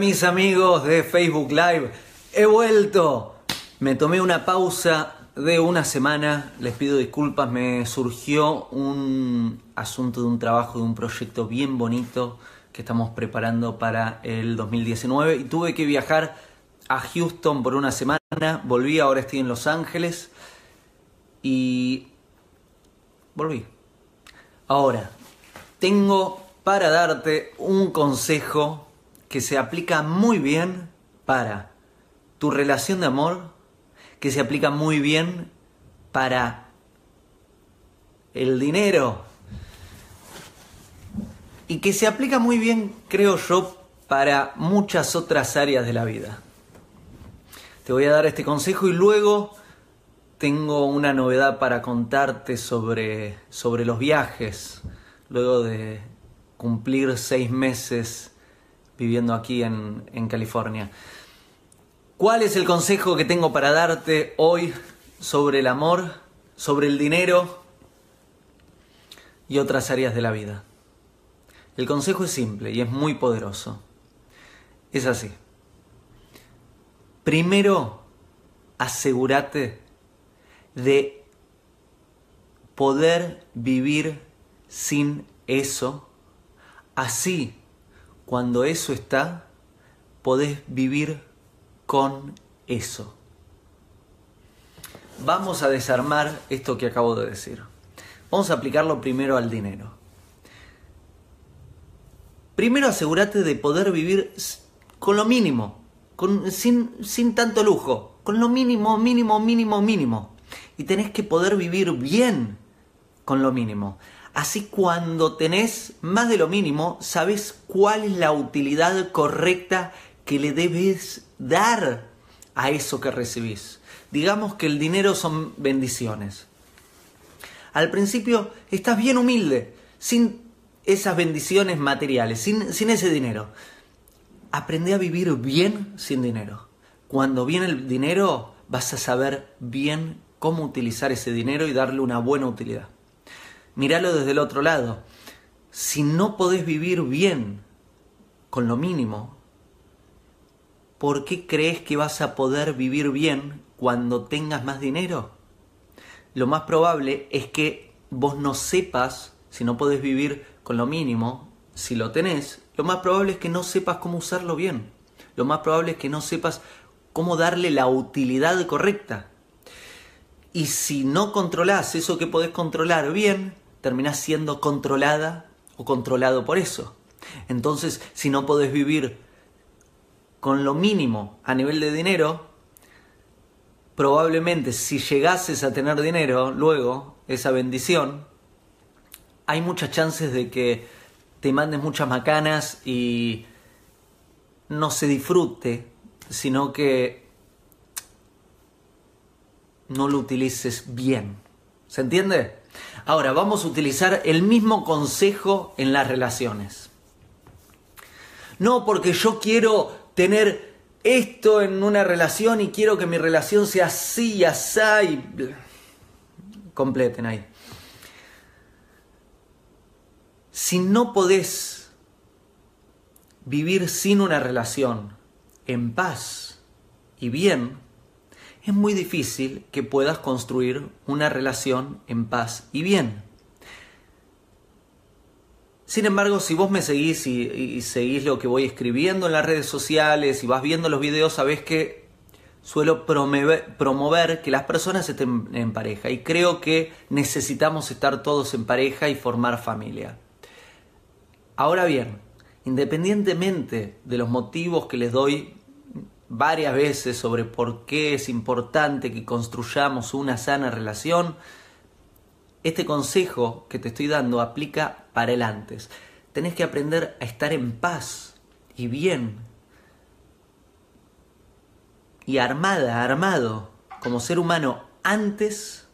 Mis amigos de Facebook Live, he vuelto. Me tomé una pausa de una semana, les pido disculpas, me surgió un asunto de un trabajo, de un proyecto bien bonito que estamos preparando para el 2019 y tuve que viajar a Houston por una semana, volví, ahora estoy en Los Ángeles y volví. Ahora, tengo para darte un consejo que se aplica muy bien para tu relación de amor, que se aplica muy bien para el dinero y que se aplica muy bien, creo yo, para muchas otras áreas de la vida. Te voy a dar este consejo y luego tengo una novedad para contarte sobre, sobre los viajes, luego de cumplir seis meses viviendo aquí en, en California. ¿Cuál es el consejo que tengo para darte hoy sobre el amor, sobre el dinero y otras áreas de la vida? El consejo es simple y es muy poderoso. Es así. Primero, asegúrate de poder vivir sin eso. Así cuando eso está, podés vivir con eso. Vamos a desarmar esto que acabo de decir. Vamos a aplicarlo primero al dinero. Primero asegúrate de poder vivir con lo mínimo, sin, sin tanto lujo, con lo mínimo, mínimo, mínimo, mínimo. Y tenés que poder vivir bien con lo mínimo. Así cuando tenés más de lo mínimo, sabes cuál es la utilidad correcta que le debes dar a eso que recibís. Digamos que el dinero son bendiciones. Al principio estás bien humilde, sin esas bendiciones materiales, sin, sin ese dinero. Aprende a vivir bien sin dinero. Cuando viene el dinero, vas a saber bien cómo utilizar ese dinero y darle una buena utilidad. Míralo desde el otro lado. Si no podés vivir bien con lo mínimo, ¿por qué crees que vas a poder vivir bien cuando tengas más dinero? Lo más probable es que vos no sepas, si no podés vivir con lo mínimo, si lo tenés, lo más probable es que no sepas cómo usarlo bien. Lo más probable es que no sepas cómo darle la utilidad correcta. Y si no controlás eso que podés controlar bien, terminás siendo controlada o controlado por eso. Entonces, si no podés vivir con lo mínimo a nivel de dinero, probablemente si llegases a tener dinero luego, esa bendición, hay muchas chances de que te mandes muchas macanas y no se disfrute, sino que no lo utilices bien. ¿Se entiende? Ahora vamos a utilizar el mismo consejo en las relaciones. No porque yo quiero tener esto en una relación y quiero que mi relación sea así así y... Completen ahí. Si no podés vivir sin una relación en paz y bien, es muy difícil que puedas construir una relación en paz y bien. Sin embargo, si vos me seguís y, seguís lo que voy escribiendo en las redes sociales y vas viendo los videos, sabés que suelo promover, promover que las personas estén en pareja y creo que necesitamos estar todos en pareja y formar familia. Ahora bien, independientemente de los motivos que les doy varias veces sobre por qué es importante que construyamos una sana relación, este consejo que te estoy dando aplica para el antes. Tenés que aprender a estar en paz y bien y armada, armado como ser humano antes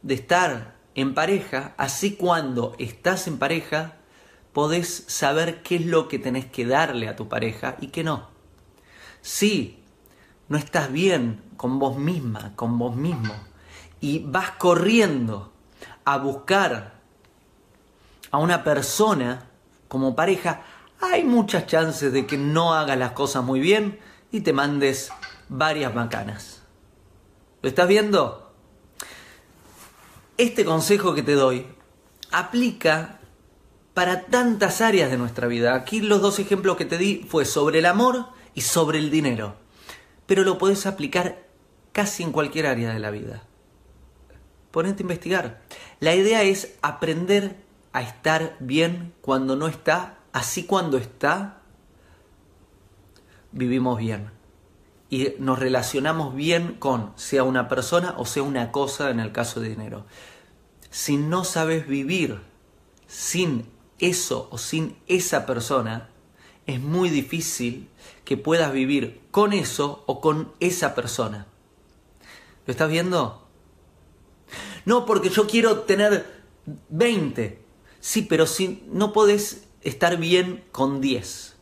de estar en pareja, así cuando estás en pareja podés saber qué es lo que tenés que darle a tu pareja y qué no. Si no estás bien con vos misma, con vos mismo, y vas corriendo a buscar a una persona como pareja, hay muchas chances de que no hagas las cosas muy bien y te mandes varias macanas. ¿Lo estás viendo? Este consejo que te doy aplica para tantas áreas de nuestra vida. Aquí los dos ejemplos que te di fue sobre el amor y sobre el dinero. Pero lo puedes aplicar casi en cualquier área de la vida. Ponete a investigar. La idea es aprender a estar bien cuando no está, así cuando está, vivimos bien. Y nos relacionamos bien con, sea una persona o sea una cosa en el caso de dinero. Si no sabes vivir sin eso o sin esa persona, es muy difícil que puedas vivir con eso o con esa persona. ¿Lo estás viendo? No, porque yo quiero tener 20. Sí, pero si no podés estar bien con 10.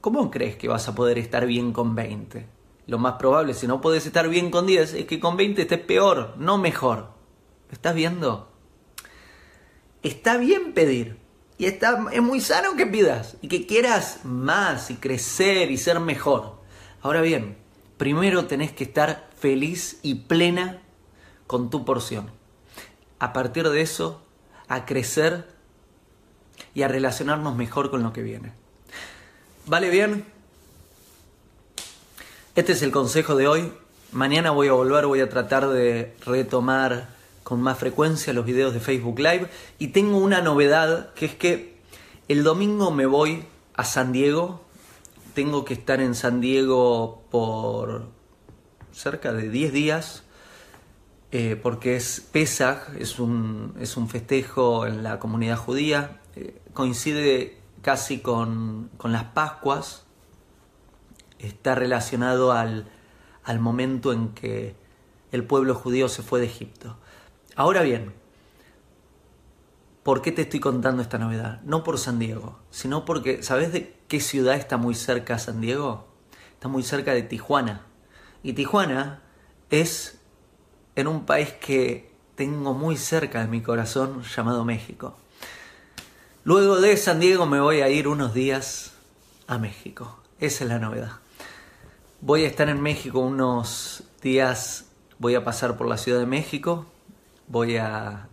¿Cómo crees que vas a poder estar bien con 20? Lo más probable, si no podés estar bien con 10, es que con 20 estés peor, no mejor. ¿Lo estás viendo? Está bien pedir, y está, es muy sano que pidas y que quieras más y crecer y ser mejor. Ahora bien, primero tenés que estar feliz y plena con tu porción. A partir de eso, a crecer y a relacionarnos mejor con lo que viene. ¿Vale bien? Este es el consejo de hoy. Mañana voy a volver, voy a tratar de retomar con más frecuencia los videos de Facebook Live y tengo una novedad que es que el domingo me voy a San Diego. Tengo que estar en San Diego por cerca de 10 días eh, porque es Pesach, es un, es un festejo en la comunidad judía, eh, coincide casi con, con, las Pascuas, está relacionado al, al momento en que el pueblo judío se fue de Egipto. Ahora bien, ¿por qué te estoy contando esta novedad? No por San Diego, sino porque, ¿sabes de qué ciudad está muy cerca San Diego? Está muy cerca de Tijuana. Y Tijuana es en un país que tengo muy cerca de mi corazón llamado México. Luego de San Diego me voy a ir unos días a México. Esa es la novedad. Voy a estar en México unos días, voy a pasar por la Ciudad de México, voy a,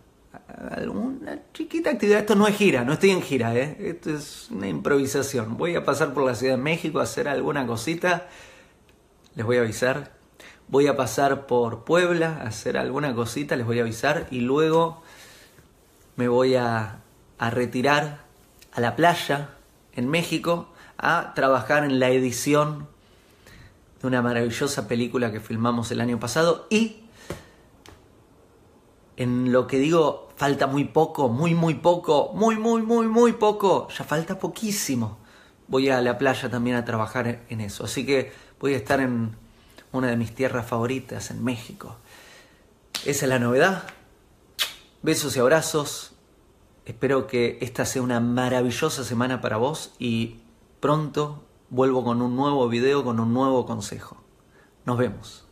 alguna chiquita actividad. Esto no es gira, no estoy en gira, ¿eh? esto es una improvisación. Voy a pasar por la Ciudad de México a hacer alguna cosita. Les voy a avisar. Voy a pasar por Puebla a hacer alguna cosita, les voy a avisar. Y luego me voy a, a retirar a la playa en México a trabajar en la edición de una maravillosa película que filmamos el año pasado y en lo que digo falta muy poco, muy, muy poco, muy, muy, muy, muy poco, ya falta poquísimo. Voy a la playa también a trabajar en eso. Así que voy a estar en una de mis tierras favoritas, en México. Esa es la novedad. Besos y abrazos. Espero que esta sea una maravillosa semana para vos y pronto vuelvo con un nuevo video, con un nuevo consejo. Nos vemos.